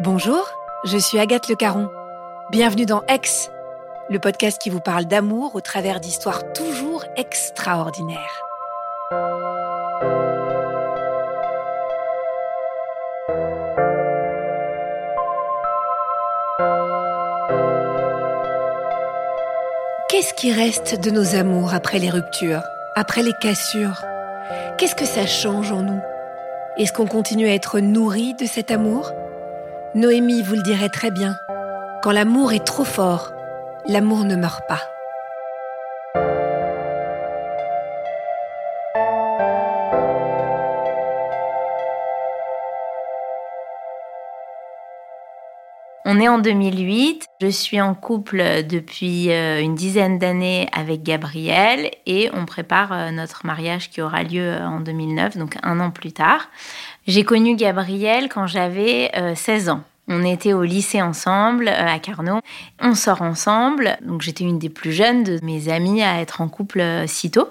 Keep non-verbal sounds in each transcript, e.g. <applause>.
Bonjour, je suis Agathe Le Caron. Bienvenue dans Aix, le podcast qui vous parle d'amour au travers d'histoires toujours extraordinaires. Qu'est-ce qui reste de nos amours après les ruptures, après les cassures? Qu'est-ce que ça change en nous? Est-ce qu'on continue à être nourri de cet amour? Noémie vous le dirait très bien. Quand l'amour est trop fort, l'amour ne meurt pas. On est en 2008, je suis en couple depuis euh, une dizaine d'années avec Gabriel et on prépare euh, notre mariage qui aura lieu euh, en 2009, donc un an plus tard. J'ai connu Gabriel quand j'avais 16 ans. On était au lycée ensemble à Carnot. On sort ensemble. Donc j'étais une des plus jeunes de mes amies à être en couple si tôt.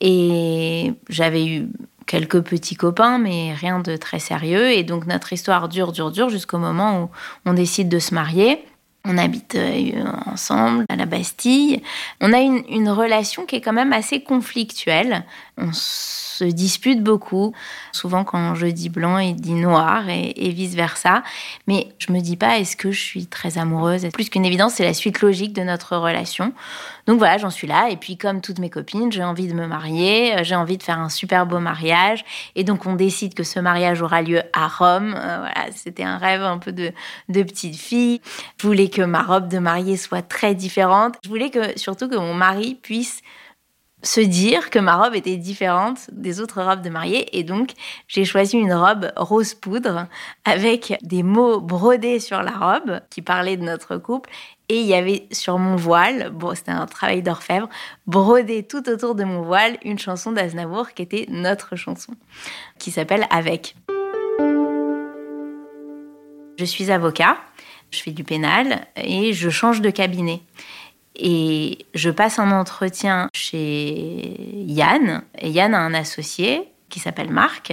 Et j'avais eu quelques petits copains, mais rien de très sérieux. Et donc notre histoire dure, dure, dure jusqu'au moment où on décide de se marier. On habite euh, ensemble à la Bastille. On a une relation qui est quand même assez conflictuelle. On se dispute beaucoup. Souvent, quand je dis blanc, il dit noir et, vice-versa. Mais je me dis pas, est-ce que je suis très amoureuse? Plus qu'une évidence, c'est la suite logique de notre relation. Donc voilà, j'en suis là. Et puis, comme toutes mes copines, j'ai envie de me marier. J'ai envie de faire un super beau mariage. Et donc, on décide que ce mariage aura lieu à Rome. Euh, voilà, c'était un rêve un peu de, de petite fille. Je voulais que ma robe de mariée soit très différente. Je voulais que, surtout que mon mari puisse se dire que ma robe était différente des autres robes de mariée. Et donc, j'ai choisi une robe rose poudre avec des mots brodés sur la robe qui parlaient de notre couple. Et il y avait sur mon voile, bon, c'était un travail d'orfèvre, brodé tout autour de mon voile une chanson d'Aznavour qui était notre chanson, qui s'appelle Avec. Je suis avocat, je fais du pénal et je change de cabinet. Et je passe un entretien chez Yann. Et Yann a un associé qui s'appelle Marc.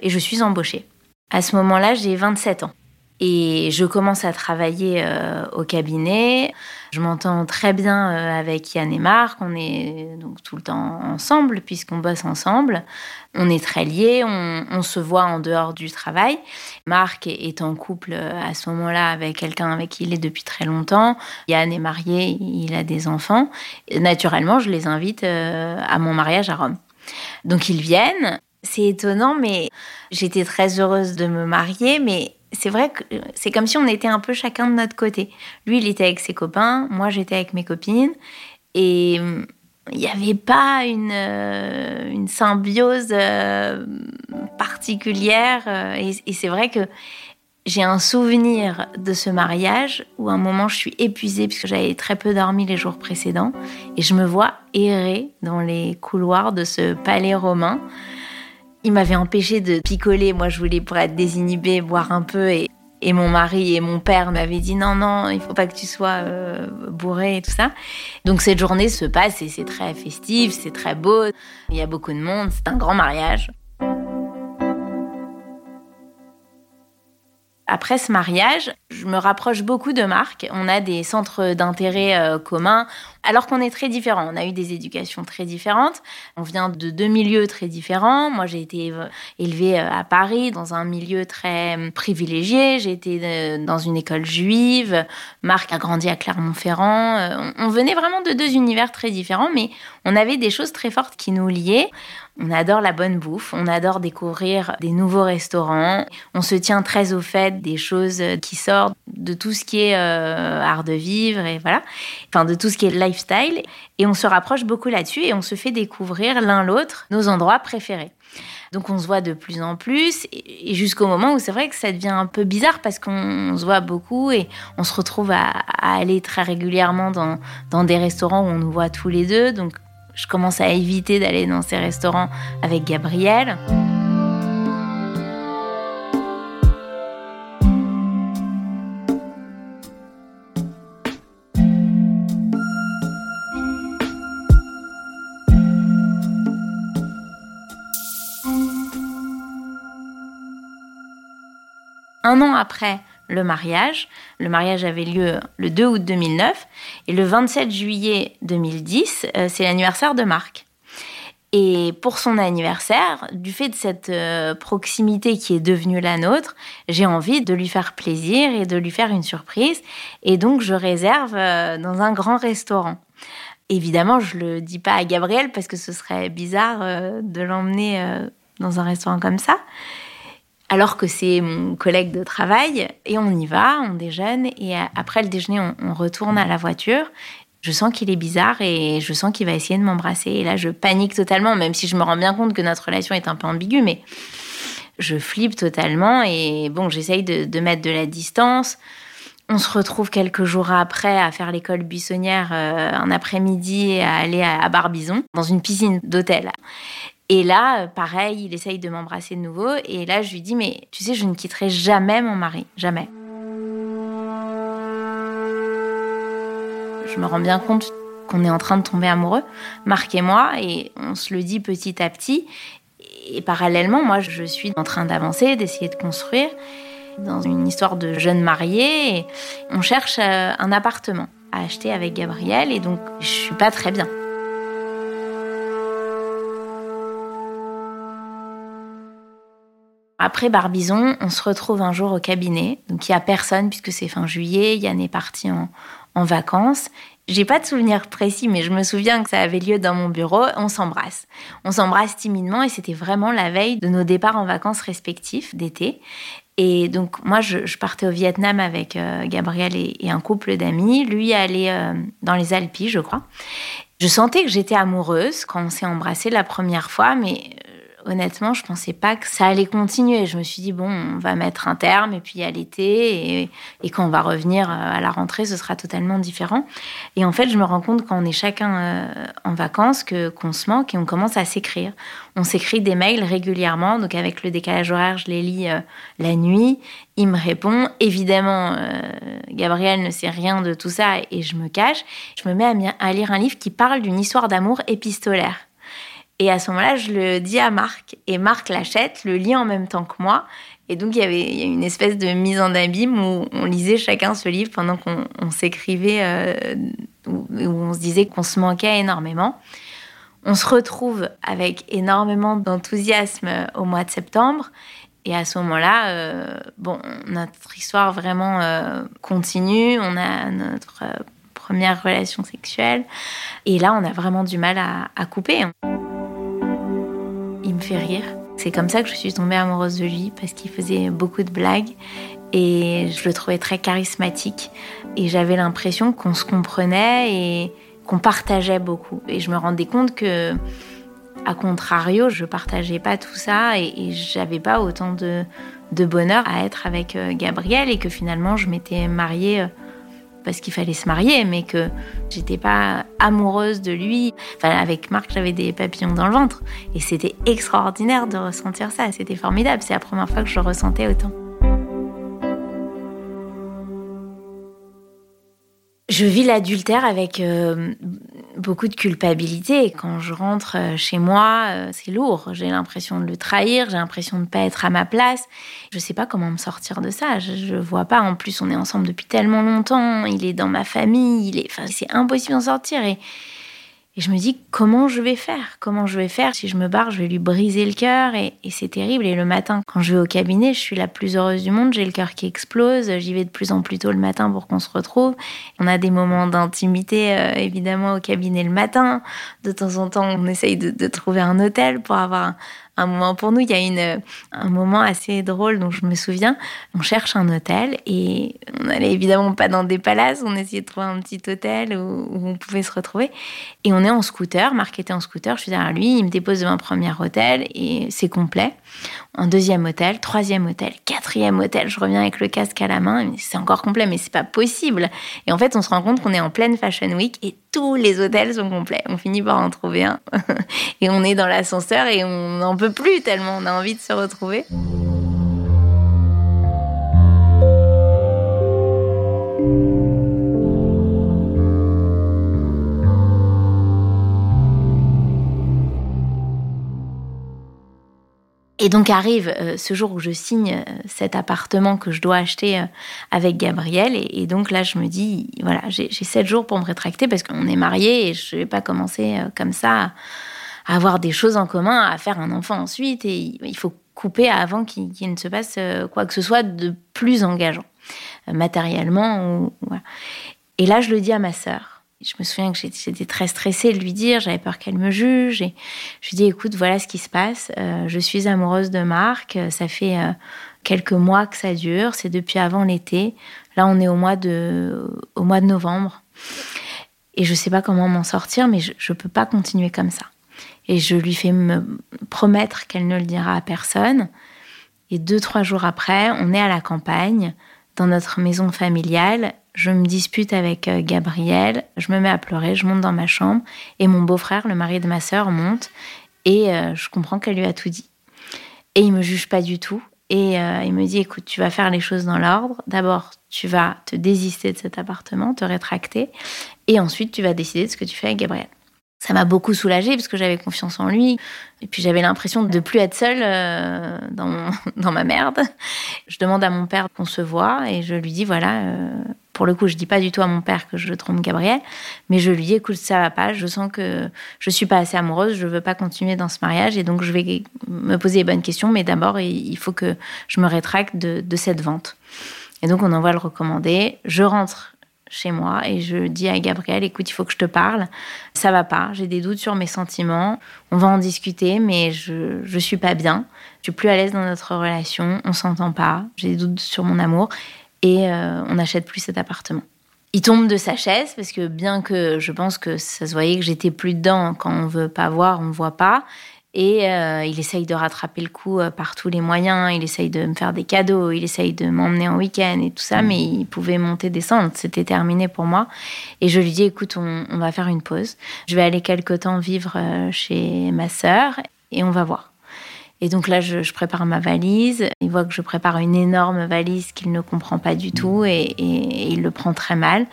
Et je suis embauchée. À ce moment-là, j'ai 27 ans. Et je commence à travailler euh, au cabinet. Je m'entends très bien euh, avec Yann et Marc. On est donc tout le temps ensemble puisqu'on bosse ensemble. On est très liés. On, se voit en dehors du travail. Marc est en couple euh, à ce moment-là avec quelqu'un avec qui il est depuis très longtemps. Yann est marié. Il a des enfants. Naturellement, je les invite à mon mariage à Rome. Donc ils viennent. C'est étonnant, mais j'étais très heureuse de me marier, mais c'est vrai que c'est comme si on était un peu chacun de notre côté. Lui, il était avec ses copains, moi, j'étais avec mes copines. Et hum, il n'y avait pas une, euh, symbiose euh, particulière. Euh, et, et c'est vrai que j'ai un souvenir de ce mariage où à un moment je suis épuisée puisque j'avais très peu dormi les jours précédents et je me vois errer dans les couloirs de ce palais romain il m'avait empêché de picoler. Moi, je voulais pour être désinhibée, boire un peu. Et, mon mari et mon père m'avaient dit non, non, il faut pas que tu sois euh, bourré et tout ça. Donc cette journée se passe et c'est très festif, c'est très beau. Il y a beaucoup de monde, c'est un grand mariage. Après ce mariage, je me rapproche beaucoup de Marc. On a des centres d'intérêt euh, communs, alors qu'on est très différents. On a eu des éducations très différentes. On vient de deux milieux très différents. Moi, j'ai été élevée euh, à Paris, dans un milieu très euh, privilégié. J'ai été dans une école juive. Marc a grandi à Clermont-Ferrand. On venait vraiment de deux univers très différents, mais on avait des choses très fortes qui nous liaient. On adore la bonne bouffe, on adore découvrir des nouveaux restaurants, on se tient très au fait des choses qui sortent de tout ce qui est euh, art de vivre et voilà, enfin de tout ce qui est lifestyle et on se rapproche beaucoup là-dessus et on se fait découvrir l'un l'autre nos endroits préférés. Donc on se voit de plus en plus et jusqu'au moment où c'est vrai que ça devient un peu bizarre parce qu'on se voit beaucoup et on se retrouve à, aller très régulièrement dans, dans des restaurants où on nous voit tous les deux. Donc je commence à éviter d'aller dans ces restaurants avec Gabriel. Un an après le mariage. Le mariage avait lieu le 2 août 2009 et le 27 juillet 2010, euh, c'est l'anniversaire de Marc. Et pour son anniversaire, du fait de cette euh, proximité qui est devenue la nôtre, j'ai envie de lui faire plaisir et de lui faire une surprise. Et donc, je réserve euh, dans un grand restaurant. Évidemment, je le dis pas à Gabriel parce que ce serait bizarre de l'emmener dans un restaurant comme ça alors que c'est mon collègue de travail. Et on y va, on déjeune, et après le déjeuner, on, retourne à la voiture. Je sens qu'il est bizarre et je sens qu'il va essayer de m'embrasser. Et là, je panique totalement, même si je me rends bien compte que notre relation est un peu ambiguë, mais je flippe totalement. Et bon, j'essaye de, mettre de la distance. On se retrouve quelques jours après à faire l'école buissonnière euh, un après-midi et à aller à Barbizon, dans une piscine d'hôtel. Et là, pareil, il essaye de m'embrasser de nouveau. Et là, je lui dis, mais tu sais, je ne quitterai jamais mon mari. Jamais. Je me rends bien compte qu'on est en train de tomber amoureux, Marc et moi, et on se le dit petit à petit. Et parallèlement, moi, je suis en train d'avancer, d'essayer de construire dans une histoire de jeunes mariés. On cherche euh, un appartement à acheter avec Gabriel, et donc je suis pas très bien. Après Barbizon, on se retrouve un jour au cabinet. Donc il y a personne puisque c'est fin juillet. Yann est parti en, en vacances. J'ai pas de souvenir précis, mais je me souviens que ça avait lieu dans mon bureau. On s'embrasse. On s'embrasse timidement et c'était vraiment la veille de nos départs en vacances respectifs d'été. Et donc moi, je, partais au Vietnam avec euh, Gabriel et, un couple d'amis. Lui allait euh, dans les Alpes, je crois. Je sentais que j'étais amoureuse quand on s'est embrassé la première fois, mais honnêtement, je pensais pas que ça allait continuer. Je me suis dit, bon, on va mettre un terme, et puis à l'été, et, quand on va revenir euh, à la rentrée, ce sera totalement différent. Et en fait, je me rends compte quand on est chacun euh, en vacances que qu'on se manque et on commence à s'écrire. On s'écrit des mails régulièrement, donc avec le décalage horaire, je les lis euh, la nuit. Il me répond. Évidemment, Gabriel ne sait rien de tout ça et je me cache. Je me mets à lire un livre qui parle d'une histoire d'amour épistolaire. Et à ce moment-là, je le dis à Marc. Et Marc l'achète, le lit en même temps que moi. Et donc, il y avait une espèce de mise en abîme où on lisait chacun ce livre pendant qu'on s'écrivait, euh, où, on se disait qu'on se manquait énormément. On se retrouve avec énormément d'enthousiasme au mois de septembre. Et à ce moment-là, euh, bon, notre histoire vraiment euh, continue. On a notre première relation sexuelle. Et là, on a vraiment du mal à, couper C'est comme ça que je suis tombée amoureuse de lui parce qu'il faisait beaucoup de blagues et je le trouvais très charismatique et j'avais l'impression qu'on se comprenait et qu'on partageait beaucoup. Et je me rendais compte que, à contrario, je partageais pas tout ça et, et j'avais pas autant de, de bonheur à être avec euh, Gabriel et que finalement je m'étais mariée euh, parce qu'il fallait se marier, mais que j'étais pas amoureuse de lui. Enfin, avec Marc, j'avais des papillons dans le ventre. Et c'était extraordinaire de ressentir ça. C'était formidable. C'est la première fois que je ressentais autant. Je vis l'adultère avec euh, beaucoup de culpabilité. Quand je rentre euh, chez moi, euh, c'est lourd. J'ai l'impression de le trahir, j'ai l'impression de ne pas être à ma place. Je ne sais pas comment me sortir de ça. Je, ne vois pas. En plus, on est ensemble depuis tellement longtemps. Il est dans ma famille. Il est, enfin, c'est impossible d'en sortir. Et et je me dis comment je vais faire? Comment je vais faire Si je me barre, je vais lui briser le cœur et, c'est terrible. Et le matin, quand je vais au cabinet, je suis la plus heureuse du monde. J'ai le cœur qui explose. J'y vais de plus en plus tôt le matin pour qu'on se retrouve. On a des moments d'intimité euh, évidemment au cabinet le matin. De temps en temps, on essaye de, trouver un hôtel pour avoir un moment pour nous. Il y a une, un moment assez drôle dont je me souviens. On cherche un hôtel et on n'allait évidemment pas dans des palaces. On essayait de trouver un petit hôtel où, on pouvait se retrouver. Et on est en scooter. Marc était en scooter. Je suis derrière lui. Il me dépose devant un premier hôtel et c'est complet. Un deuxième hôtel, troisième hôtel, quatrième hôtel. Je reviens avec le casque à la main. C'est encore complet, mais c'est pas possible. Et en fait, on se rend compte qu'on est en pleine Fashion Week et tous les hôtels sont complets. On finit par en trouver un. <laughs> et on est dans l'ascenseur et on n'en peut plus tellement on a envie de se retrouver. Et donc arrive euh, ce jour où je signe euh, cet appartement que je dois acheter euh, avec Gabriel. Et, donc là, je me dis, voilà, j'ai sept jours pour me rétracter parce qu'on est mariés et je ne vais pas commencer comme ça à avoir des choses en commun, à faire un enfant ensuite. Et il faut couper avant qu'il ne se passe quoi que ce soit de plus engageant, matériellement. Et là, je le dis à ma sœur je me souviens que j'étais très stressée de lui dire, j'avais peur qu'elle me juge. Et je lui dis, écoute, voilà ce qui se passe. Euh, je suis amoureuse de Marc. Ça fait euh, quelques mois que ça dure. C'est depuis avant l'été. Là, on est au mois de, au mois de novembre. Et je ne sais pas comment m'en sortir, mais je ne peux pas continuer comme ça. Et je lui fais me promettre qu'elle ne le dira à personne. Et deux, trois jours après, on est à la campagne, dans notre maison familiale, je me dispute avec euh, Gabriel, je me mets à pleurer, je monte dans ma chambre et mon beau-frère, le mari de ma sœur, monte et euh, je comprends qu'elle lui a tout dit. Et il me juge pas du tout et euh, il me dit écoute, tu vas faire les choses dans l'ordre. D'abord, tu vas te désister de cet appartement, te rétracter et ensuite tu vas décider de ce que tu fais avec Gabriel. Ça m'a beaucoup soulagée parce que j'avais confiance en lui. Et puis j'avais l'impression de plus être seule dans, <laughs> dans ma merde. Je demande à mon père qu'on se voit et je lui dis voilà, pour le coup, je dis pas du tout à mon père que je trompe Gabriel, mais je lui dis écoute, ça va pas, je sens que je suis pas assez amoureuse, je veux pas continuer dans ce mariage et donc je vais me poser les bonnes questions, mais d'abord il faut que je me rétracte de, cette vente. Et donc on envoie le recommander, je rentre chez moi et je dis à Gabriel écoute, il faut que je te parle, ça va pas, j'ai des doutes sur mes sentiments, on va en discuter, mais je je suis pas bien, je suis plus à l'aise dans notre relation, on s'entend pas, j'ai des doutes sur mon amour et euh, on n'achète plus cet appartement. Il tombe de sa chaise parce que bien que je pense que ça se voyait que j'étais plus dedans, quand on veut pas voir, on voit pas. Et euh, il essaye de rattraper le coup euh, par tous les moyens. Il essaye de me faire des cadeaux, il essaye de m'emmener en week-end et tout ça, mais il pouvait monter, descendre. C'était terminé pour moi. Et je lui dis, écoute, on, on va faire une pause. Je vais aller quelque temps vivre chez ma sœur et on va voir. Et donc là, je, prépare ma valise. Il voit que je prépare une énorme valise qu'il ne comprend pas du tout et, il le prend très mal.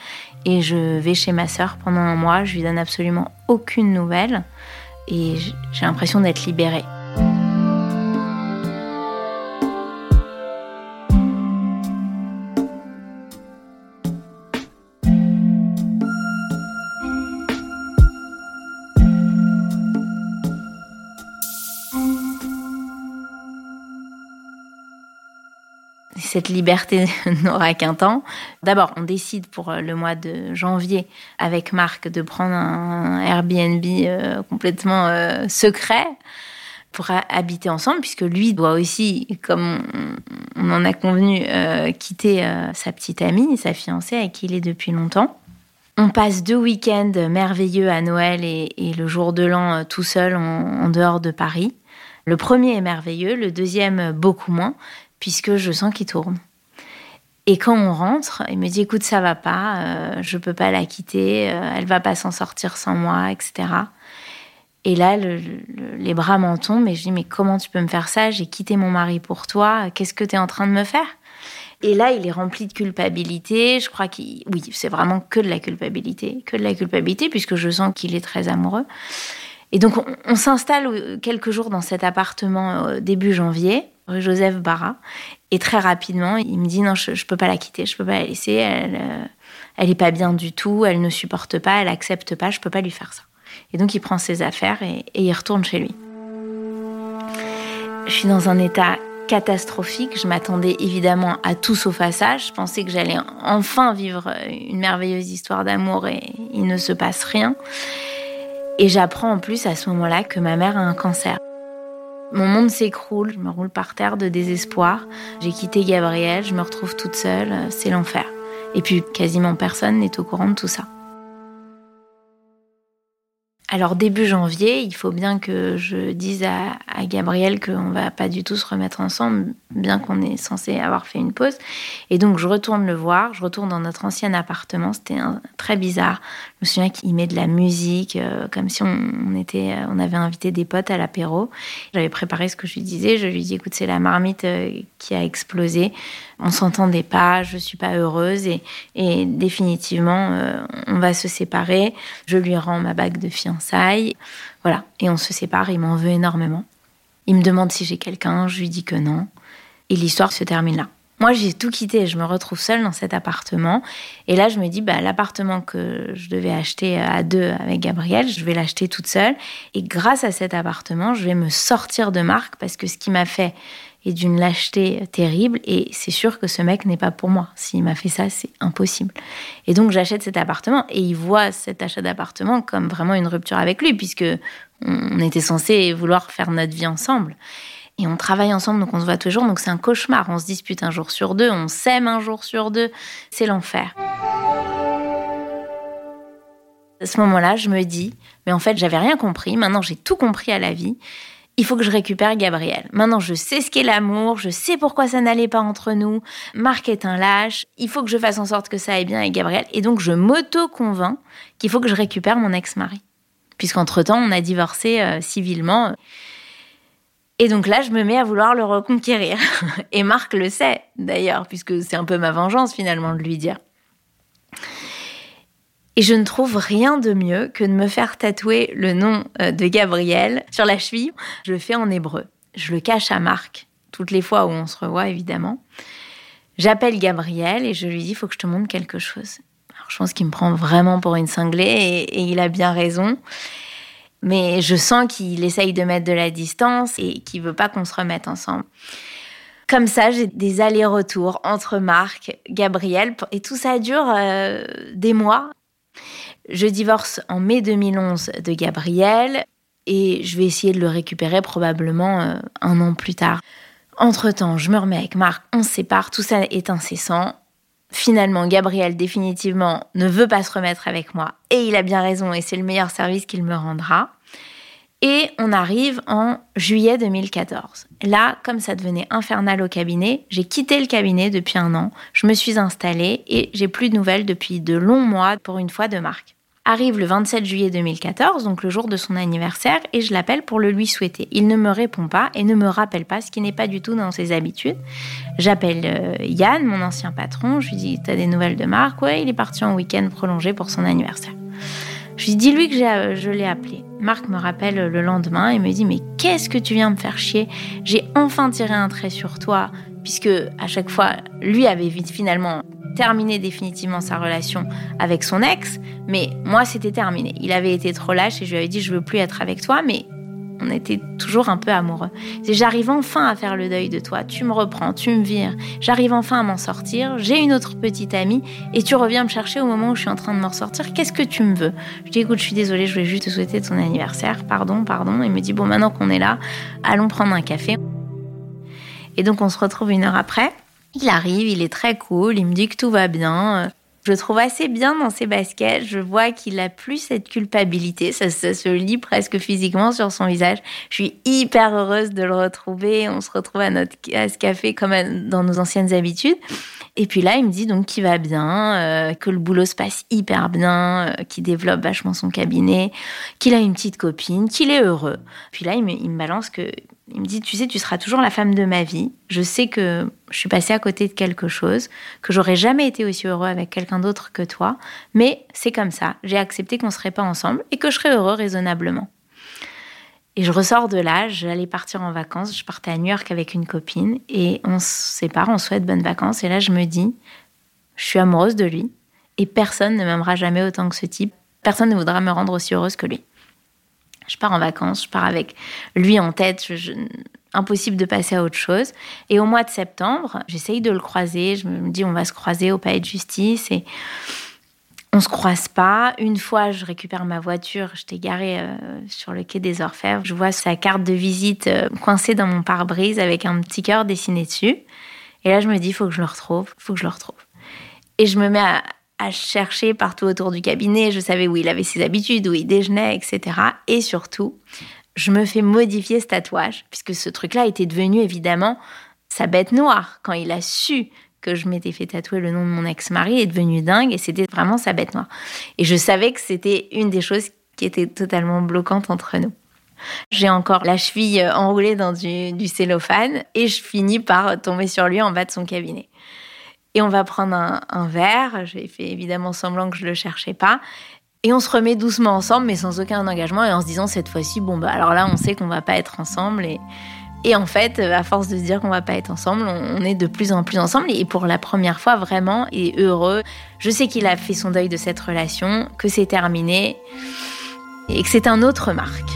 Et je vais chez ma sœur pendant un mois. Je lui donne absolument aucune nouvelle et j'ai l'impression d'être libérée. Cette liberté <laughs> n'aura qu'un temps. D'abord, on décide pour euh, le mois de janvier avec Marc de prendre un Airbnb euh, complètement euh, secret pour habiter ensemble, puisque lui doit aussi, comme on en a convenu, quitter sa petite amie, sa fiancée avec qui il est depuis longtemps. On passe deux week-ends merveilleux à Noël et, le jour de l'an tout seul en dehors de Paris. Le premier est merveilleux, le deuxième beaucoup moins, puisque je sens qu'il tourne. Et quand on rentre, il me dit écoute, ça va pas, euh, je peux pas la quitter, euh, elle va pas s'en sortir sans moi, etc. Et là, les bras m'en tombent et je dis mais comment tu peux me faire ça? J'ai quitté mon mari pour toi, qu'est-ce que tu es en train de me faire? Et là, il est rempli de culpabilité. Je crois qu'il, oui, c'est vraiment que de la culpabilité, que de la culpabilité, puisque je sens qu'il est très amoureux. Et donc, on, s'installe euh, quelques jours dans cet appartement euh, début janvier, Joseph Barra. Et très rapidement, il me dit non, je, ne peux pas la quitter, je peux pas la laisser. Elle, euh, elle est pas bien du tout, elle ne supporte pas, elle accepte pas, je peux pas lui faire ça. Et donc, il prend ses affaires et, et il retourne chez lui. Je suis dans un état catastrophique. Je m'attendais évidemment à tout sauf à ça. Je pensais que j'allais enfin vivre une merveilleuse histoire d'amour et il ne se passe rien. Et j'apprends en plus à ce moment-là que ma mère a un cancer. Mon monde s'écroule, je me roule par terre de désespoir. J'ai quitté Gabriel, je me retrouve toute seule, c'est l'enfer. Et puis quasiment personne n'est au courant de tout ça. Alors début janvier, il faut bien que je dise à, à Gabriel qu'on va pas du tout se remettre ensemble, bien qu'on est censé avoir fait une pause. Et donc je retourne le voir, je retourne dans notre ancien appartement, c'était très bizarre. Je me souviens qu'il met de la musique, euh, comme si on, était, on avait invité des potes à l'apéro. J'avais préparé ce que je lui disais, je lui dis écoute c'est la marmite euh, qui a explosé, on s'entendait pas, je suis pas heureuse et, définitivement euh, on va se séparer. Je lui rends ma bague de fiançailles, voilà, et on se sépare. Il m'en veut énormément. Il me demande si j'ai quelqu'un, je lui dis que non, et l'histoire se termine là. Moi, j'ai tout quitté, je me retrouve seule dans cet appartement. Et là, je me dis, bah, l'appartement que je devais acheter à deux avec Gabriel, je vais l'acheter toute seule. Et grâce à cet appartement, je vais me sortir de marque parce que ce qui m'a fait et d'une lâcheté terrible. Et c'est sûr que ce mec n'est pas pour moi. S'il m'a fait ça, c'est impossible. Et donc j'achète cet appartement et il voit cet achat d'appartement comme vraiment une rupture avec lui, puisque on était censé vouloir faire notre vie ensemble. Et on travaille ensemble, donc on se voit toujours. Donc c'est un cauchemar. On se dispute un jour sur deux, on s'aime un jour sur deux. C'est l'enfer. À ce moment-là, je me dis, mais en fait, j'avais rien compris. Maintenant, j'ai tout compris à la vie il faut que je récupère Gabriel. Maintenant, je sais ce qu'est l'amour, je sais pourquoi ça n'allait pas entre nous. Marc est un lâche, il faut que je fasse en sorte que ça aille bien avec Gabriel. Et donc, je m'auto-convainc qu'il faut que je récupère mon ex-mari. Puisqu'entre-temps, on a divorcé euh, civilement. Et donc là, je me mets à vouloir le reconquérir. <laughs> Et Marc le sait, d'ailleurs, puisque c'est un peu ma vengeance finalement de lui dire. Et je ne trouve rien de mieux que de me faire tatouer le nom euh, de Gabriel sur la cheville. Je le fais en hébreu. Je le cache à Marc, toutes les fois où on se revoit évidemment. J'appelle Gabriel et je lui dis, il faut que je te montre quelque chose. Alors, je pense qu'il me prend vraiment pour une cinglée et, il a bien raison. Mais je sens qu'il essaye de mettre de la distance et qu'il veut pas qu'on se remette ensemble. Comme ça, j'ai des allers-retours entre Marc, Gabriel, et tout ça dure euh, des mois. Je divorce en mai 2011 de Gabriel et je vais essayer de le récupérer probablement euh, un an plus tard. Entre-temps, je me remets avec Marc, on sépare, tout ça est incessant. Finalement, Gabriel définitivement ne veut pas se remettre avec moi et il a bien raison et c'est le meilleur service qu'il me rendra. Et on arrive en juillet 2014. Là, comme ça devenait infernal au cabinet, j'ai quitté le cabinet depuis un an, je me suis installée et j'ai plus de nouvelles depuis de longs mois pour une fois de Marc. Arrive le 27 juillet 2014, donc le jour de son anniversaire, et je l'appelle pour le lui souhaiter. Il ne me répond pas et ne me rappelle pas, ce qui n'est pas du tout dans ses habitudes. J'appelle euh, Yann, mon ancien patron, je lui dis T'as des nouvelles de Marc? Ouais, il est parti en week-end prolongé pour son anniversaire. Je lui dis lui que euh, je l'ai appelé. Marc me rappelle le lendemain et me dit Mais qu'est-ce que tu viens me faire chier? J'ai enfin tiré un trait sur toi, puisque à chaque fois, lui avait finalement terminé définitivement sa relation avec son ex, mais moi c'était terminé. Il avait été trop lâche et je lui avais dit je veux plus être avec toi, mais on était toujours un peu amoureux. J'arrive enfin à faire le deuil de toi, tu me reprends, tu me vires, j'arrive enfin à m'en sortir, j'ai une autre petite amie et tu reviens me chercher au moment où je suis en train de m'en sortir, qu'est-ce que tu me veux? Je dis écoute, je suis désolée, je voulais juste te souhaiter ton anniversaire, pardon, pardon. Il me dit bon maintenant qu'on est là, allons prendre un café. Et donc on se retrouve une heure après. Il arrive, il est très cool, il me dit que tout va bien. Je trouve assez bien dans ses baskets. Je vois qu'il a plus cette culpabilité. Ça, se lit presque physiquement sur son visage. Je suis hyper heureuse de le retrouver. On se retrouve à notre ce café comme dans nos anciennes habitudes. Et puis là, il me dit donc qu'il va bien, euh, que le boulot se passe hyper bien, euh, qu'il développe vachement son cabinet, qu'il a une petite copine, qu'il est heureux. Puis là, il il me balance que il me dit, tu sais, tu seras toujours la femme de ma vie. Je sais que je suis passée à côté de quelque chose, que j'aurais jamais été aussi heureux avec quelqu'un d'autre que toi, mais c'est comme ça. J'ai accepté qu'on serait pas ensemble et que je serais heureux raisonnablement. Et je ressors de là, j'allais partir en vacances, je partais à New York avec une copine et on se sépare, on souhaite bonnes vacances. Et là, je me dis, je suis amoureuse de lui et personne ne m'aimera jamais autant que ce type. Personne ne voudra me rendre aussi heureuse que lui. Je pars en vacances, je pars avec lui en tête. impossible de passer à autre chose. Et au mois de septembre, j'essaye de le croiser. Je me dis, on va se croiser au palais de justice. Et On se croise pas. Une fois, je récupère ma voiture, j'étais garée euh, sur le quai des Orfèvres. Je vois sa carte de visite euh, coincée dans mon pare-brise avec un petit cœur dessiné dessus. Et là, je me dis, il faut que je le retrouve, faut que je le retrouve. Et je me mets à, à, chercher partout autour du cabinet. Je savais où il avait ses habitudes, où il déjeunait, etc. Et surtout, je me fais modifier ce tatouage, puisque ce truc-là était devenu évidemment sa bête noire. Quand il a su que je m'étais fait tatouer le nom de mon ex-mari est devenu dingue et c'était vraiment sa bête noire. Et je savais que c'était une des choses qui était totalement bloquante entre nous. J'ai encore la cheville enroulée dans du, cellophane et je finis par tomber sur lui en bas de son cabinet. Et on va prendre un, verre. J'ai fait évidemment semblant que je le cherchais pas. Et on se remet doucement ensemble, mais sans aucun engagement, et en se disant cette fois-ci, bon, bah alors là, on sait qu'on va pas être ensemble. Et, et en fait, euh, à force de se dire qu'on va pas être ensemble, on est de plus en plus ensemble. Et pour la première fois, vraiment, et heureux. Je sais qu'il a fait son deuil de cette relation, que c'est terminé, et que c'est un autre Marc.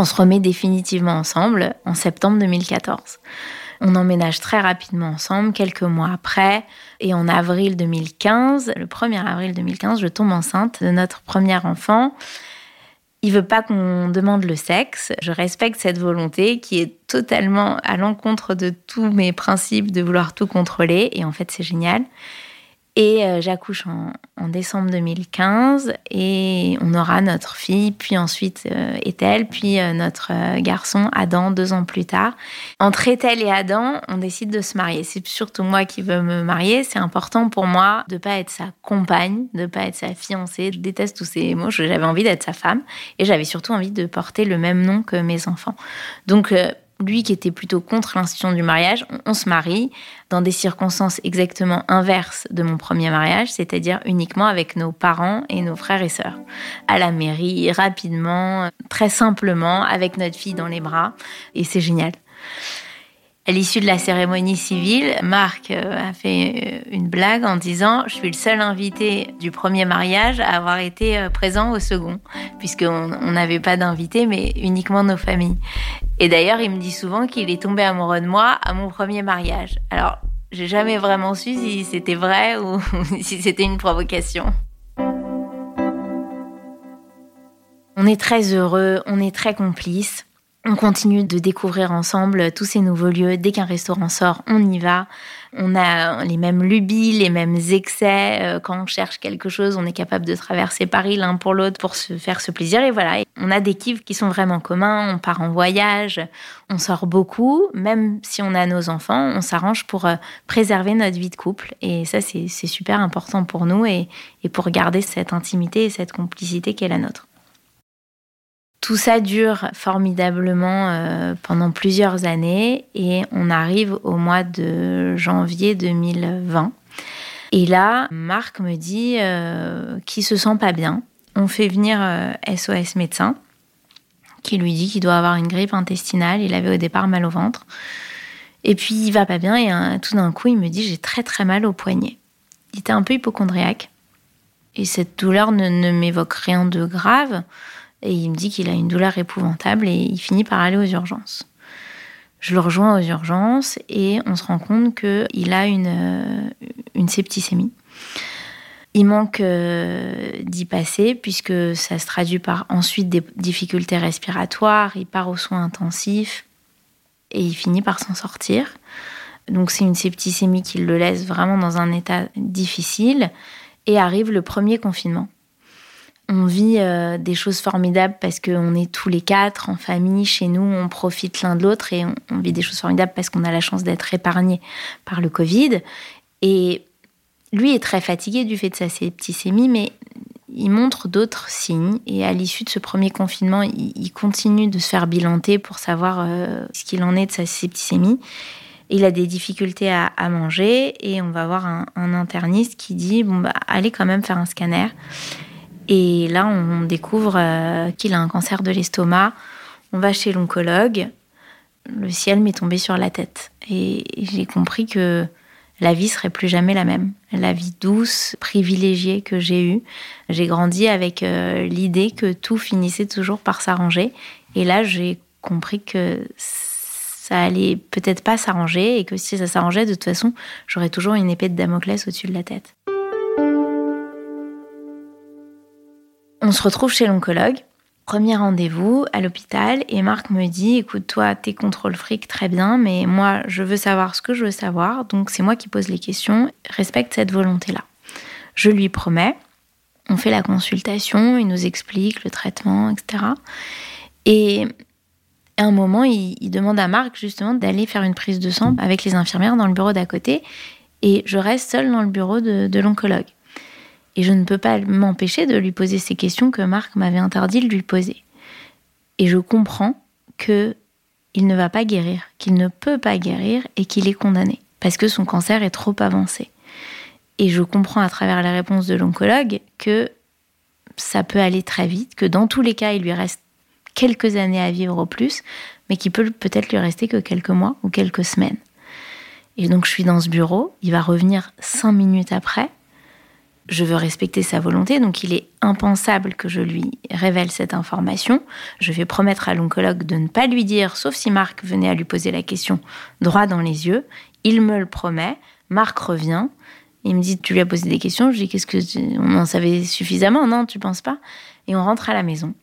On se remet définitivement ensemble en septembre 2014. On emménage très rapidement ensemble, quelques mois après, et en avril 2015, le 1er avril 2015, je tombe enceinte de notre premier enfant. Il veut pas qu'on demande le sexe. Je respecte cette volonté qui est totalement à l'encontre de tous mes principes de vouloir tout contrôler. Et en fait, c'est génial. Et euh, j'accouche en, décembre 2015 et on aura notre fille, puis ensuite euh, Ethel, puis euh, notre garçon Adam deux ans plus tard. Entre Ethel et Adam, on décide de se marier. C'est surtout moi qui veux me marier. C'est important pour moi de pas être sa compagne, de pas être sa fiancée. Je déteste tous ces mots. J'avais envie d'être sa femme et j'avais surtout envie de porter le même nom que mes enfants. Donc lui qui était plutôt contre l'institution du mariage, on, se marie dans des circonstances exactement inverses de mon premier mariage, c'est-à-dire uniquement avec nos parents et nos frères et sœurs. À la mairie, rapidement, très simplement, avec notre fille dans les bras, et c'est génial. À l'issue de la cérémonie civile, Marc euh, a fait euh, une blague en disant Je suis le seul invité du premier mariage à avoir été euh, présent au second, puisqu'on n'avait pas d'invité, mais uniquement nos familles. Et d'ailleurs, il me dit souvent qu'il est tombé amoureux de moi à mon premier mariage. Alors, j'ai jamais vraiment su si c'était vrai ou <laughs> si c'était une provocation. On est très heureux, on est très complices. On continue de découvrir ensemble tous ces nouveaux lieux. Dès qu'un restaurant sort, on y va. On a les mêmes lubies, les mêmes excès. Euh, quand on cherche quelque chose, on est capable de traverser Paris l'un pour l'autre pour se faire ce plaisir. Et voilà, on a des kiffs qui sont vraiment communs. On part en voyage, on sort beaucoup. Même si on a nos enfants, on s'arrange pour euh, préserver notre vie de couple. Et ça, c'est super important pour nous et, et pour garder cette intimité et cette complicité qui est la nôtre. Tout ça dure formidablement euh, pendant plusieurs années et on arrive au mois de janvier 2020. Et là, Marc me dit euh, qu'il se sent pas bien. On fait venir SOS euh, médecin qui lui dit qu'il doit avoir une grippe intestinale. Il avait au départ mal au ventre. Et puis il va pas bien et tout d'un coup il me dit j'ai très très mal au poignet. Il était un peu hypochondriaque. Et cette douleur ne m'évoque rien de grave. Et il me dit qu'il a une douleur épouvantable et il finit par aller aux urgences. Je le rejoins aux urgences et on se rend compte qu'il a une, euh, une septicémie. Il manque euh, d'y passer puisque ça se traduit par ensuite des difficultés respiratoires, il part aux soins intensifs et il finit par s'en sortir. Donc c'est une septicémie qui le laisse vraiment dans un état difficile et arrive le premier confinement on vit euh, des choses formidables parce qu'on est tous les quatre en famille, chez nous, on profite l'un de l'autre et on, vit des choses formidables parce qu'on a la chance d'être épargné par le Covid. Et lui est très fatigué du fait de sa septicémie, mais il montre d'autres signes. Et à l'issue de ce premier confinement, il, continue de se faire bilanter pour savoir euh, ce qu'il en est de sa septicémie. Il a des difficultés à, manger et on va voir un, interniste qui dit bon bah allez quand même faire un scanner. Et là on découvre euh, qu'il a un cancer de l'estomac. On va chez l'oncologue. Le ciel m'est tombé sur la tête et j'ai compris que la vie serait plus jamais la même. La vie douce, privilégiée que j'ai eue. J'ai grandi avec euh, l'idée que tout finissait toujours par s'arranger. Et là, j'ai compris que ça allait peut-être pas s'arranger et que si ça s'arrangeait, de toute façon, j'aurais toujours une épée de Damoclès au-dessus de la tête. On se retrouve chez l'oncologue. Premier rendez-vous à l'hôpital et Marc me dit écoute toi t'es contrôle fric très bien mais moi je veux savoir ce que je veux savoir donc c'est moi qui pose les questions respecte cette volonté là. Je lui promets on fait la consultation il nous explique le traitement etc. Et à un moment il, demande à Marc justement d'aller faire une prise de sang avec les infirmières dans le bureau d'à côté et je reste seule dans le bureau de l'oncologue. Et je ne peux pas m'empêcher de lui poser ces questions que Marc m'avait interdit de lui poser. Et je comprends que il ne va pas guérir, qu'il ne peut pas guérir et qu'il est condamné parce que son cancer est trop avancé. Et je comprends à travers les réponses de l'oncologue que ça peut aller très vite, que dans tous les cas, il lui reste quelques années à vivre au plus, mais qu'il peut peut-être lui rester que quelques mois ou quelques semaines. Et donc je suis dans ce bureau, il va revenir cinq minutes après, je veux respecter sa volonté, donc il est impensable que je lui révèle cette information. Je vais promettre à l'oncologue de ne pas lui dire, sauf si Marc venait à lui poser la question droit dans les yeux. Il me le promet. Marc revient. Il me dit, tu lui as posé des questions. Je dis, qu'est-ce que on en savait suffisamment, non Tu penses pas? Et on rentre à la maison.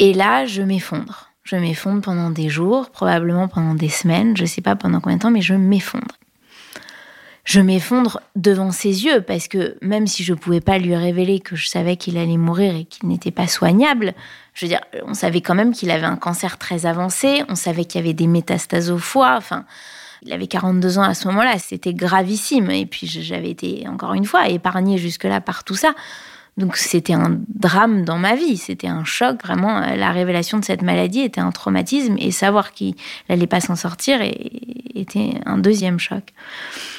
Et là, je m'effondre. Je m'effondre pendant des jours, probablement pendant des semaines. Je ne sais pas pendant combien de temps, mais je m'effondre je m'effondre devant ses yeux parce que même si je pouvais pas lui révéler que je savais qu'il allait mourir et qu'il n'était pas soignable, je veux dire, on savait quand même qu'il avait un cancer très avancé, on savait qu'il y avait des métastases au foie, enfin, il avait 42 ans à ce moment-là, c'était gravissime et puis j'avais été encore une fois épargnée jusque-là par tout ça. Donc c'était un drame dans ma vie, c'était un choc, vraiment, la révélation de cette maladie était un traumatisme et savoir qu'il n'allait pas s'en sortir était un deuxième choc.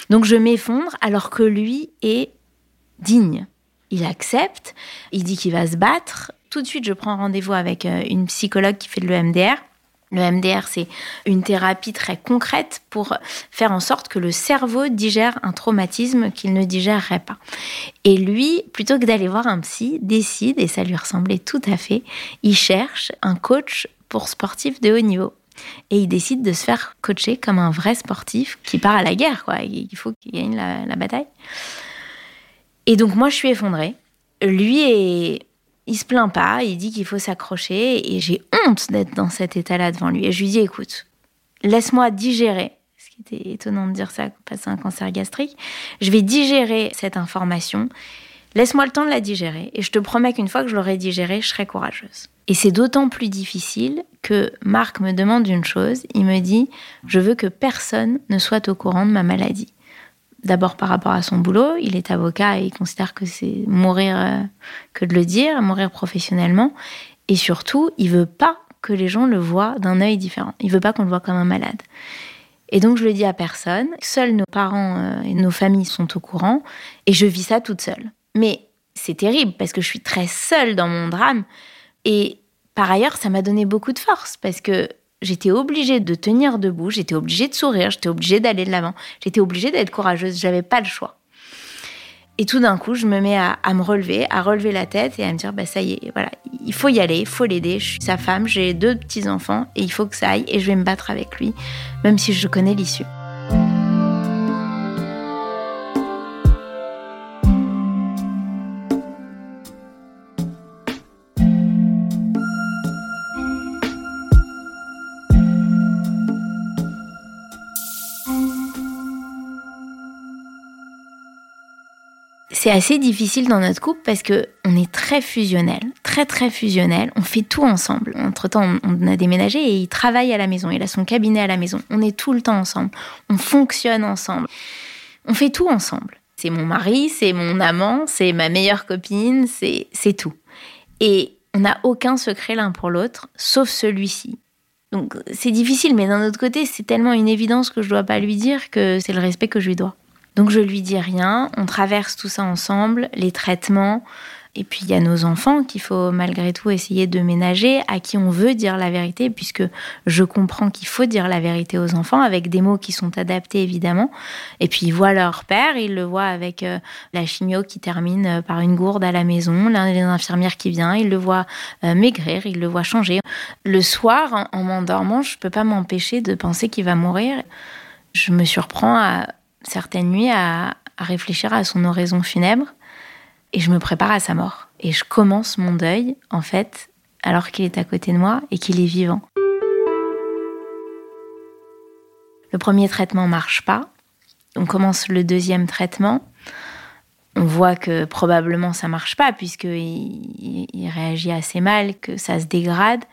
Donc je m'effondre alors que lui est digne. Il accepte, il dit qu'il va se battre. Tout de suite, je prends rendez-vous avec euh, une psychologue qui fait de l'EMDR. Le MDR, c'est une thérapie très concrète pour faire en sorte que le cerveau digère un traumatisme qu'il ne digérerait pas. Et lui, plutôt que d'aller voir un psy, décide, et ça lui ressemblait tout à fait, il cherche un coach pour sportifs de haut niveau. Et il décide de se faire coacher comme un vrai sportif qui part à la guerre, quoi. Il faut qu'il gagne la, la bataille. Et donc moi, je suis effondrée. Lui est il se plaint pas, il dit qu'il faut s'accrocher et j'ai honte d'être dans cet état-là devant lui. Et je lui dis écoute, laisse-moi digérer, ce qui était étonnant de dire ça, passer un cancer gastrique, je vais digérer cette information, laisse-moi le temps de la digérer et je te promets qu'une fois que je l'aurai digérée, je serai courageuse. Et c'est d'autant plus difficile que Marc me demande une chose, il me dit je veux que personne ne soit au courant de ma maladie d'abord par rapport à son boulot. Il est avocat et il considère que c'est mourir euh, que de le dire, mourir professionnellement. Et surtout, il veut pas que les gens le voient d'un œil différent. Il veut pas qu'on le voit comme un malade. Et donc je le dis à personne. Seuls nos parents euh, et nos familles sont au courant. Et je vis ça toute seule. Mais c'est terrible parce que je suis très seule dans mon drame. Et par ailleurs, ça m'a donné beaucoup de force parce que j'étais obligée de tenir debout, j'étais obligée de sourire, j'étais obligée d'aller de l'avant, j'étais obligée d'être courageuse, j'avais pas le choix. Et tout d'un coup, je me mets à, me relever, à relever la tête et à me dire, bah ça y est, voilà, il faut y aller, il faut l'aider. Je suis sa femme, j'ai deux petits enfants et il faut que ça aille et je vais me battre avec lui, même si je connais l'issue. C'est assez difficile dans notre couple parce que on est très fusionnel, très très fusionnel. On fait tout ensemble. Entre temps, on a déménagé et il travaille à la maison. Il a son cabinet à la maison. On est tout le temps ensemble. On fonctionne ensemble. On fait tout ensemble. C'est mon mari, c'est mon amant, c'est ma meilleure copine, c'est tout. Et on n'a aucun secret l'un pour l'autre, sauf celui-ci. Donc c'est difficile, mais d'un autre côté, c'est tellement une évidence que je ne dois pas lui dire que c'est le respect que je lui dois. Donc je lui dis rien, on traverse tout ça ensemble, les traitements, et puis il y a nos enfants qu'il faut malgré tout essayer de ménager, à qui on veut dire la vérité, puisque je comprends qu'il faut dire la vérité aux enfants avec des mots qui sont adaptés évidemment. Et puis ils voient leur père, ils le voient avec euh, la chigno qui termine euh, par une gourde à la maison, l'un des infirmières qui vient, ils le voient euh, maigrir, ils le voient changer. Le soir, en m'endormant, je peux pas m'empêcher de penser qu'il va mourir. Je me surprends à certaines nuits à, réfléchir à son oraison funèbre et je me prépare à sa mort. Et je commence mon deuil, en fait, alors qu'il est à côté de moi et qu'il est vivant. Le premier traitement marche pas. On commence le deuxième traitement. On voit que probablement ça marche pas puisqu'il il réagit assez mal, que ça se dégrade.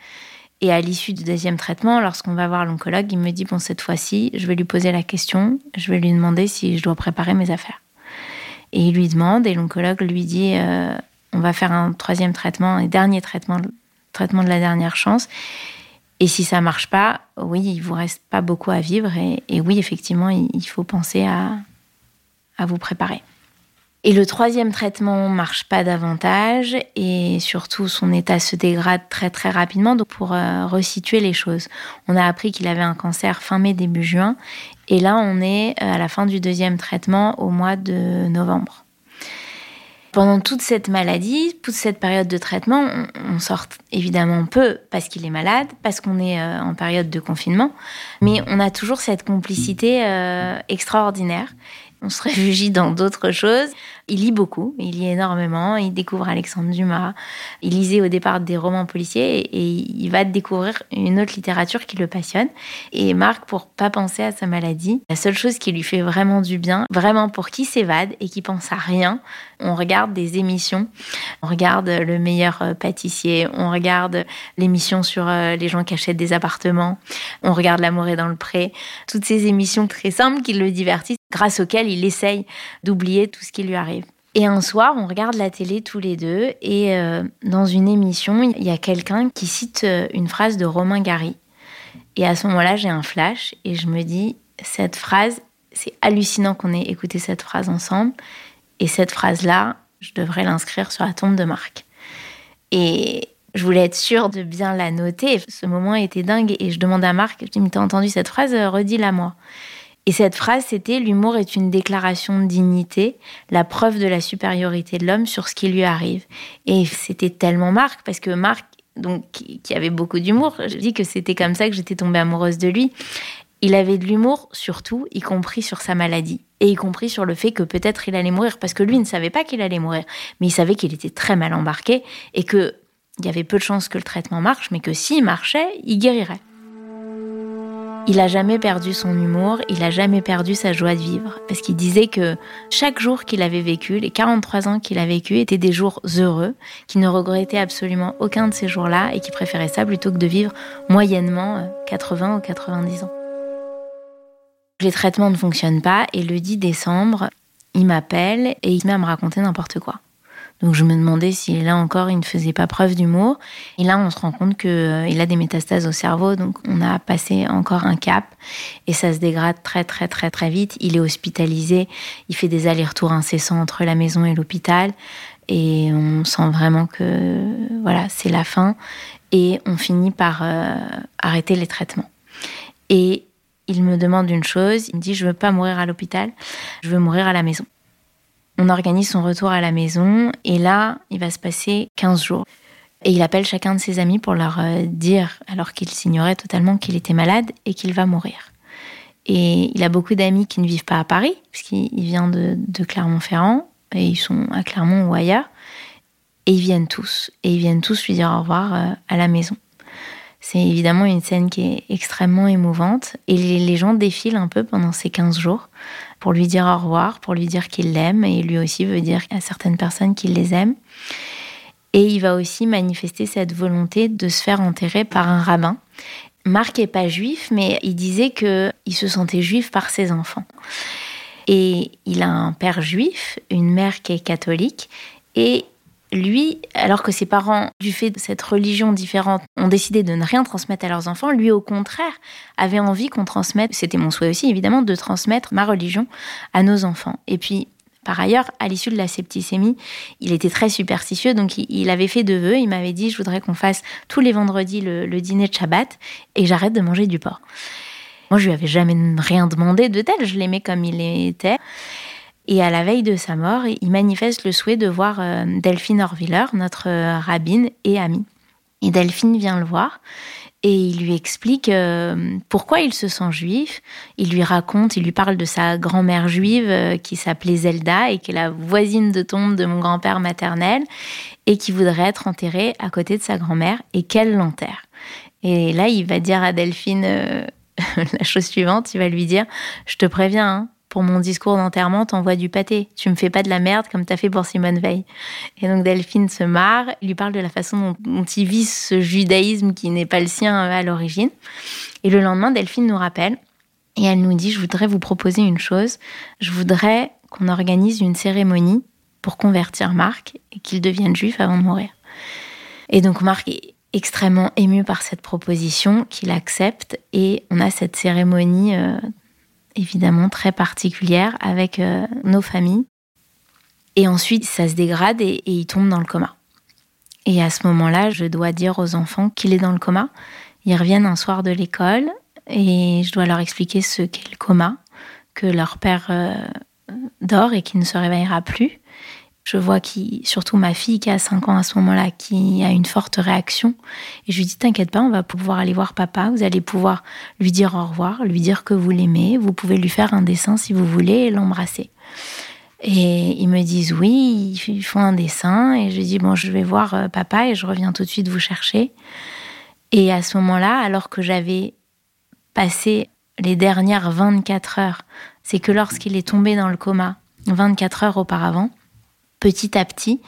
Et à l'issue du deuxième traitement, lorsqu'on va voir l'oncologue, il me dit bon cette fois-ci, je vais lui poser la question, je vais lui demander si je dois préparer mes affaires. Et il lui demande, et l'oncologue lui dit euh, on va faire un troisième traitement, un dernier traitement, traitement de la dernière chance. Et si ça marche pas, oui, il vous reste pas beaucoup à vivre. Et, oui, effectivement, il, faut penser à vous préparer. Et le troisième traitement marche pas davantage et surtout son état se dégrade très très rapidement. Donc pour euh, resituer les choses, on a appris qu'il avait un cancer fin mai début juin et là on est euh, à la fin du deuxième traitement au mois de novembre. Pendant toute cette maladie, toute cette période de traitement, on, sort évidemment peu parce qu'il est malade, parce qu'on est euh, en période de confinement, mais on a toujours cette complicité extraordinaire on se réfugie dans d'autres choses. Il lit beaucoup, il lit énormément, il découvre Alexandre Dumas. Il lisait au départ des romans policiers et, il va découvrir une autre littérature qui le passionne. Et Marc, pour pas penser à sa maladie, la seule chose qui lui fait vraiment du bien, vraiment pour qui s'évade et qui pense à rien, on regarde des émissions, on regarde Le meilleur euh, pâtissier, on regarde l'émission sur euh, les gens qui achètent des appartements, on regarde L'amour est dans le pré, toutes ces émissions très simples qui le divertissent, grâce auxquelles il essaye d'oublier tout ce qui lui arrive. Et un soir, on regarde la télé tous les deux et euh, dans une émission, il y a quelqu'un qui cite une phrase de Romain Gary. Et à ce moment-là, j'ai un flash et je me dis, cette phrase, c'est hallucinant qu'on ait écouté cette phrase ensemble. Et cette phrase-là, je devrais l'inscrire sur la tombe de Marc. Et je voulais être sûre de bien la noter. Ce moment était dingue et je demande à Marc, je dis, mais t'as entendu cette phrase Redis-la moi. Et cette phrase, c'était L'humour est une déclaration de dignité, la preuve de la supériorité de l'homme sur ce qui lui arrive. Et c'était tellement Marc, parce que Marc, donc, qui avait beaucoup d'humour, je dis que c'était comme ça que j'étais tombée amoureuse de lui. Il avait de l'humour surtout, y compris sur sa maladie et y compris sur le fait que peut-être il allait mourir, parce que lui ne savait pas qu'il allait mourir, mais il savait qu'il était très mal embarqué et que il y avait peu de chances que le traitement marche, mais que s'il marchait, il guérirait. Il a jamais perdu son humour, il a jamais perdu sa joie de vivre, parce qu'il disait que chaque jour qu'il avait vécu, les 43 ans qu'il a vécu, étaient des jours heureux, qu'il ne regrettait absolument aucun de ces jours-là et qu'il préférait ça plutôt que de vivre moyennement 80 ou 90 ans. Les traitements ne fonctionnent pas et le 10 décembre, il m'appelle et il met à me raconter n'importe quoi. Donc je me demandais si là encore il ne faisait pas preuve d'humour. Et là on se rend compte qu'il euh, a des métastases au cerveau, donc on a passé encore un cap et ça se dégrade très très très très vite. Il est hospitalisé, il fait des allers-retours incessants entre la maison et l'hôpital et on sent vraiment que voilà c'est la fin et on finit par euh, arrêter les traitements. Et il me demande une chose, il me dit je veux pas mourir à l'hôpital, je veux mourir à la maison. On organise son retour à la maison et là, il va se passer 15 jours. Et il appelle chacun de ses amis pour leur euh, dire, alors qu'il s'ignorait totalement qu'il était malade et qu'il va mourir. Et il a beaucoup d'amis qui ne vivent pas à Paris, puisqu'il vient de, Clermont-Ferrand, et ils sont à Clermont ou ailleurs. Et ils viennent tous. Et ils viennent tous lui dire au revoir euh, à la maison. C'est évidemment une scène qui est extrêmement émouvante et les, gens défilent un peu pendant ces 15 jours pour lui dire au revoir, pour lui dire qu'il l'aime et lui aussi veut dire à certaines personnes qu'il les aime. Et il va aussi manifester cette volonté de se faire enterrer par un rabbin. Marc n'est pas juif, mais il disait qu'il se sentait juif par ses enfants. Et il a un père juif, une mère qui est catholique. Et lui, alors que ses parents, du fait de cette religion différente, ont décidé de ne rien transmettre à leurs enfants, lui, au contraire, avait envie qu'on transmette, c'était mon souhait aussi, évidemment, de transmettre ma religion à nos enfants. Et puis, par ailleurs, à l'issue de la septicémie, il était très superstitieux, donc il, avait fait deux vœux. Il m'avait dit, je voudrais qu'on fasse tous les vendredis le, le dîner de Shabbat et j'arrête de manger du porc. Moi, je lui avais jamais rien demandé de tel, je l'aimais comme il était. Et à la veille de sa mort, il manifeste le souhait de voir euh, Delphine Orviller, notre euh, rabbine et amie. Et Delphine vient le voir et il lui explique euh, pourquoi il se sent juif. Il lui raconte, il lui parle de sa grand-mère juive qui s'appelait Zelda et qui est la voisine de tombe de mon grand-père maternel et qui voudrait être enterrée à côté de sa grand-mère et qu'elle l'enterre. Et là, il va dire à Delphine <laughs> la chose suivante, il va lui dire, je te préviens, hein, pour mon discours d'enterrement, t'envoies du pâté. Tu me fais pas de la merde comme t'as fait pour Simone Veil. Et donc Delphine se marre, lui parle de la façon dont, il vit ce judaïsme qui n'est pas le sien à l'origine. Et le lendemain, Delphine nous rappelle et elle nous dit, je voudrais vous proposer une chose. Je voudrais qu'on organise une cérémonie pour convertir Marc et qu'il devienne juif avant de mourir. Et donc Marc est extrêmement ému par cette proposition, qu'il accepte et on a cette cérémonie euh, évidemment très particulière avec euh, nos familles. Et ensuite, ça se dégrade et, il tombe dans le coma. Et à ce moment-là, je dois dire aux enfants qu'il est dans le coma. Ils reviennent un soir de l'école et je dois leur expliquer ce qu'est le coma, que leur père euh, dort et qu'il ne se réveillera plus. Je vois qui, surtout ma fille qui a 5 ans à ce moment-là, qui a une forte réaction. Et je lui dis, t'inquiète pas, on va pouvoir aller voir papa, vous allez pouvoir lui dire au revoir, lui dire que vous l'aimez, vous pouvez lui faire un dessin si vous voulez et l'embrasser. Et ils me disent oui, ils font un dessin et je dis bon, je vais voir euh, papa et je reviens tout de suite vous chercher. Et à ce moment-là, alors que j'avais passé les dernières 24 heures, c'est que lorsqu'il est tombé dans le coma, 24 heures auparavant, petit à petit,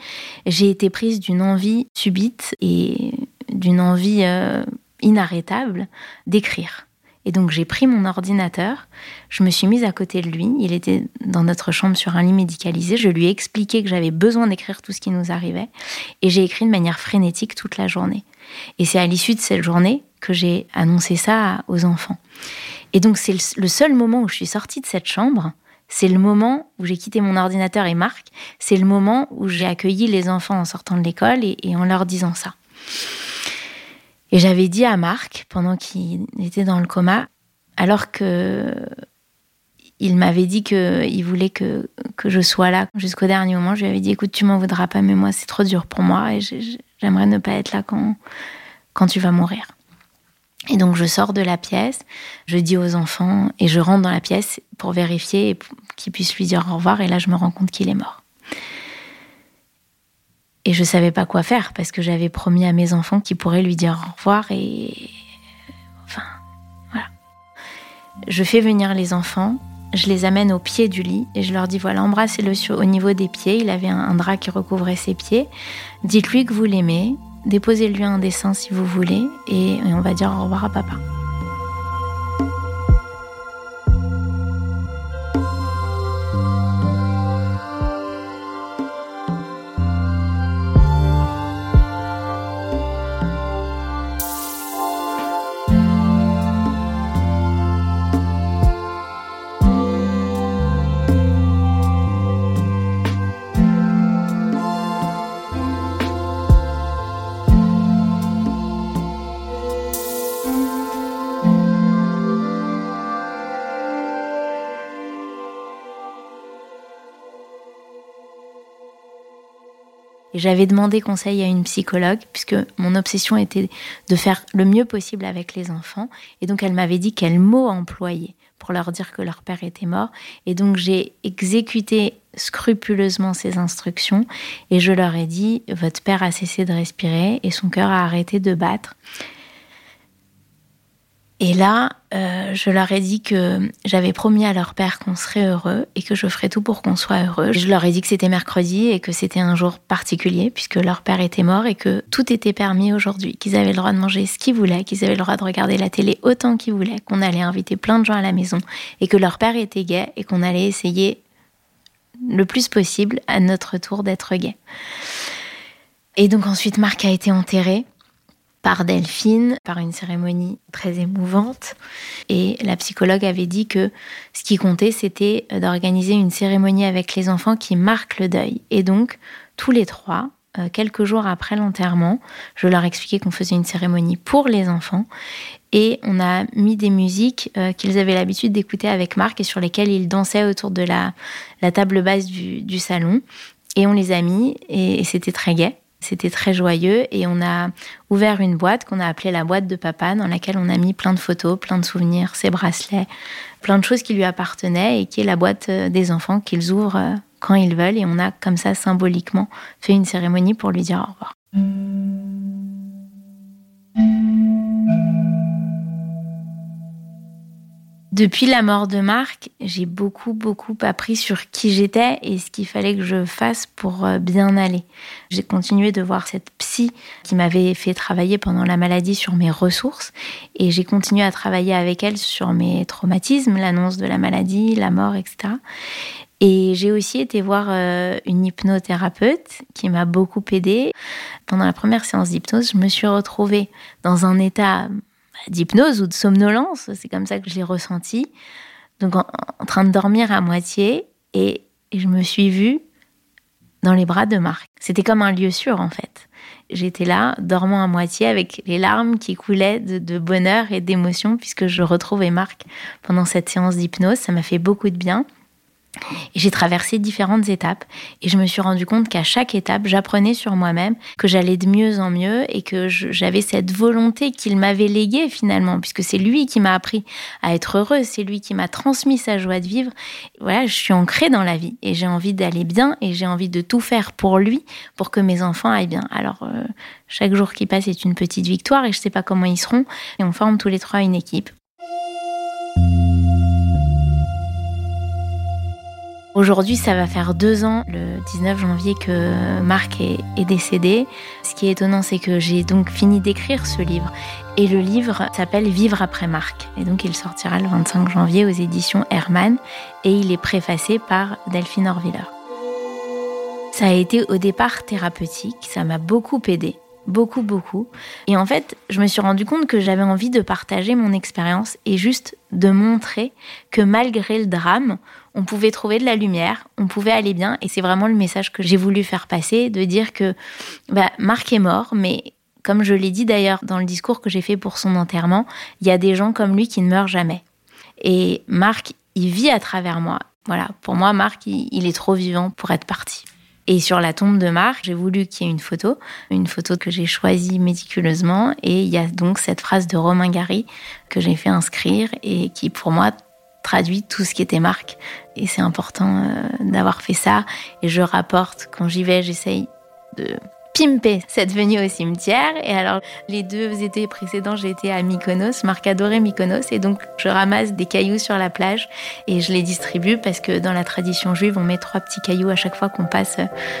j'ai été prise d'une envie subite et d'une envie euh, inarrêtable d'écrire. Et donc j'ai pris mon ordinateur, je me suis mise à côté de lui, il était dans notre chambre sur un lit médicalisé, je lui ai expliqué que j'avais besoin d'écrire tout ce qui nous arrivait, et j'ai écrit de manière frénétique toute la journée. Et c'est à l'issue de cette journée que j'ai annoncé ça aux enfants. Et donc c'est le seul moment où je suis sortie de cette chambre c'est le moment où j'ai quitté mon ordinateur et Marc. C'est le moment où j'ai accueilli les enfants en sortant de l'école et, en leur disant ça. Et j'avais dit à Marc, pendant qu'il était dans le coma, alors que il m'avait dit qu'il voulait que, que je sois là jusqu'au dernier moment, je lui avais dit écoute, tu m'en voudras pas, mais moi c'est trop dur pour moi et j'aimerais ne pas être là quand, quand tu vas mourir. Et donc je sors de la pièce, je dis aux enfants et je rentre dans la pièce pour vérifier qu'ils puissent lui dire au revoir et là je me rends compte qu'il est mort. Et je savais pas quoi faire parce que j'avais promis à mes enfants qu'ils pourraient lui dire au revoir et enfin voilà. Je fais venir les enfants, je les amène au pied du lit et je leur dis voilà, embrassez-le au niveau des pieds, il avait un drap qui recouvrait ses pieds. Dites-lui que vous l'aimez, Déposez-lui un dessin si vous voulez et on va dire au revoir à papa. J'avais demandé conseil à une psychologue, puisque mon obsession était de faire le mieux possible avec les enfants. Et donc, elle m'avait dit quels mots employer pour leur dire que leur père était mort. Et donc, j'ai exécuté scrupuleusement ces instructions et je leur ai dit, votre père a cessé de respirer et son cœur a arrêté de battre. Et là, euh, je leur ai dit que j'avais promis à leur père qu'on serait heureux et que je ferais tout pour qu'on soit heureux. Je leur ai dit que c'était mercredi et que c'était un jour particulier puisque leur père était mort et que tout était permis aujourd'hui, qu'ils avaient le droit de manger ce qu'ils voulaient, qu'ils avaient le droit de regarder la télé autant qu'ils voulaient, qu'on allait inviter plein de gens à la maison et que leur père était gay et qu'on allait essayer le plus possible à notre tour d'être gay. Et donc ensuite, Marc a été enterré par Delphine, par une cérémonie très émouvante. Et la psychologue avait dit que ce qui comptait, c'était d'organiser une cérémonie avec les enfants qui marque le deuil. Et donc, tous les trois, euh, quelques jours après l'enterrement, je leur expliquais qu'on faisait une cérémonie pour les enfants. Et on a mis des musiques euh, qu'ils avaient l'habitude d'écouter avec Marc et sur lesquelles ils dansaient autour de la, table basse du, salon. Et on les a mis et c'était très gai. C'était très joyeux et on a ouvert une boîte qu'on a appelée la boîte de papa dans laquelle on a mis plein de photos, plein de souvenirs, ses bracelets, plein de choses qui lui appartenaient et qui est la boîte euh, des enfants qu'ils ouvrent euh, quand ils veulent et on a comme ça symboliquement fait une cérémonie pour lui dire au revoir. Depuis la mort de Marc, j'ai beaucoup, beaucoup appris sur qui j'étais et ce qu'il fallait que je fasse pour euh, bien aller. J'ai continué de voir cette psy qui m'avait fait travailler pendant la maladie sur mes ressources et j'ai continué à travailler avec elle sur mes traumatismes, l'annonce de la maladie, la mort, etc. Et j'ai aussi été voir euh, une hypnothérapeute qui m'a beaucoup aidée. Pendant la première séance d'hypnose, je me suis retrouvée dans un état d'hypnose ou de somnolence, c'est comme ça que je l'ai ressenti. Donc en, train de dormir à moitié et, je me suis vue dans les bras de Marc. C'était comme un lieu sûr en fait. J'étais là, dormant à moitié, avec les larmes qui coulaient de, bonheur et d'émotion puisque je retrouvais Marc pendant cette séance d'hypnose. Ça m'a fait beaucoup de bien. J'ai traversé différentes étapes et je me suis rendu compte qu'à chaque étape, j'apprenais sur moi-même, que j'allais de mieux en mieux et que j'avais cette volonté qu'il m'avait léguée finalement, puisque c'est lui qui m'a appris à être heureuse, c'est lui qui m'a transmis sa joie de vivre. Voilà, je suis ancrée dans la vie et j'ai envie d'aller bien et j'ai envie de tout faire pour lui, pour que mes enfants aillent bien. Alors, euh, chaque jour qui passe est une petite victoire et je ne sais pas comment ils seront et on forme tous les trois une équipe. Aujourd'hui, ça va faire deux ans, le 19 janvier, que Marc est, décédé. Ce qui est étonnant, c'est que j'ai donc fini d'écrire ce livre. Et le livre s'appelle Vivre après Marc. Et donc, il sortira le 25 janvier aux éditions Hermann. Et il est préfacé par Delphine Orviller. Ça a été au départ thérapeutique, ça m'a beaucoup aidé beaucoup, beaucoup. Et en fait, je me suis rendu compte que j'avais envie de partager mon expérience et juste de montrer que malgré le drame, on pouvait trouver de la lumière, on pouvait aller bien. Et c'est vraiment le message que j'ai voulu faire passer, de dire que bah, Marc est mort, mais comme je l'ai dit d'ailleurs dans le discours que j'ai fait pour son enterrement, il y a des gens comme lui qui ne meurent jamais. Et Marc, il vit à travers moi. Voilà, pour moi, Marc, il est trop vivant pour être parti. Et sur la tombe de Marc, j'ai voulu qu'il y ait une photo, une photo que j'ai choisie méticuleusement. Et il y a donc cette phrase de Romain Gary que j'ai fait inscrire et qui, pour moi, traduit tout ce qui était Marc. Et c'est important euh, d'avoir fait ça. Et je rapporte, quand j'y vais, j'essaye de pimper cette venue au cimetière. Et alors, les deux étés précédents, été à Mykonos. Marc adorait Mykonos. Et donc, je ramasse des cailloux sur la plage et je les distribue parce que dans la tradition juive, on met trois petits cailloux à chaque fois qu'on passe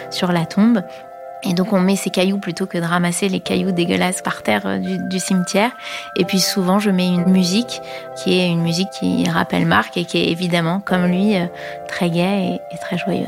sur la tombe. Et donc on met ces cailloux plutôt que de ramasser les cailloux dégueulasses par terre euh, du, cimetière. Et puis souvent je mets une musique qui est une musique qui rappelle Marc et qui est évidemment comme lui euh, très gaie et très joyeuse.